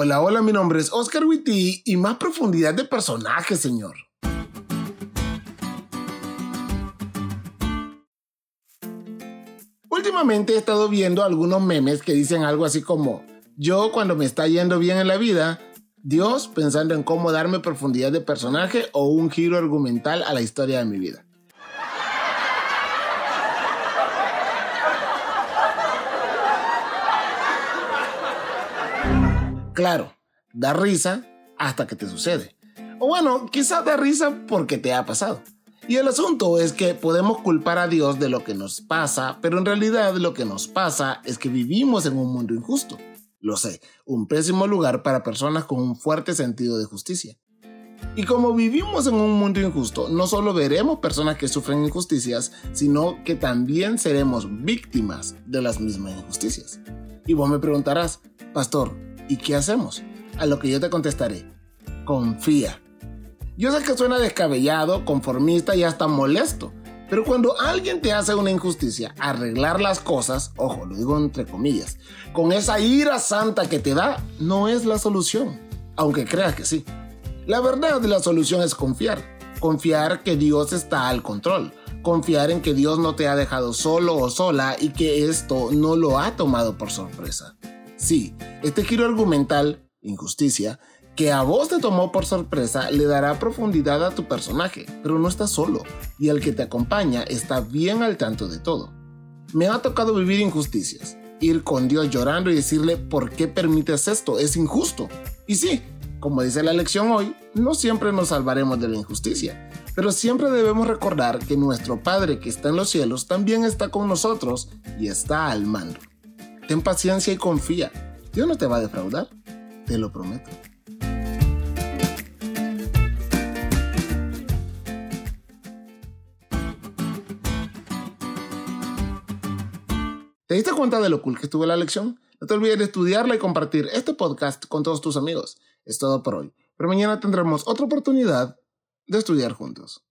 Hola, hola, mi nombre es Oscar Witty y más profundidad de personaje, señor. Últimamente he estado viendo algunos memes que dicen algo así como, yo cuando me está yendo bien en la vida, Dios pensando en cómo darme profundidad de personaje o un giro argumental a la historia de mi vida. Claro, da risa hasta que te sucede. O bueno, quizás da risa porque te ha pasado. Y el asunto es que podemos culpar a Dios de lo que nos pasa, pero en realidad lo que nos pasa es que vivimos en un mundo injusto. Lo sé, un pésimo lugar para personas con un fuerte sentido de justicia. Y como vivimos en un mundo injusto, no solo veremos personas que sufren injusticias, sino que también seremos víctimas de las mismas injusticias. Y vos me preguntarás, pastor, ¿Y qué hacemos? A lo que yo te contestaré, confía. Yo sé que suena descabellado, conformista y hasta molesto, pero cuando alguien te hace una injusticia, arreglar las cosas, ojo, lo digo entre comillas, con esa ira santa que te da, no es la solución, aunque creas que sí. La verdad de la solución es confiar, confiar que Dios está al control, confiar en que Dios no te ha dejado solo o sola y que esto no lo ha tomado por sorpresa. Sí, este giro argumental, injusticia, que a vos te tomó por sorpresa le dará profundidad a tu personaje, pero no estás solo, y el que te acompaña está bien al tanto de todo. Me ha tocado vivir injusticias, ir con Dios llorando y decirle, ¿por qué permites esto? Es injusto. Y sí, como dice la lección hoy, no siempre nos salvaremos de la injusticia, pero siempre debemos recordar que nuestro Padre que está en los cielos también está con nosotros y está al mando. Ten paciencia y confía. Dios no te va a defraudar. Te lo prometo. ¿Te diste cuenta de lo cool que estuvo la lección? No te olvides de estudiarla y compartir este podcast con todos tus amigos. Es todo por hoy. Pero mañana tendremos otra oportunidad de estudiar juntos.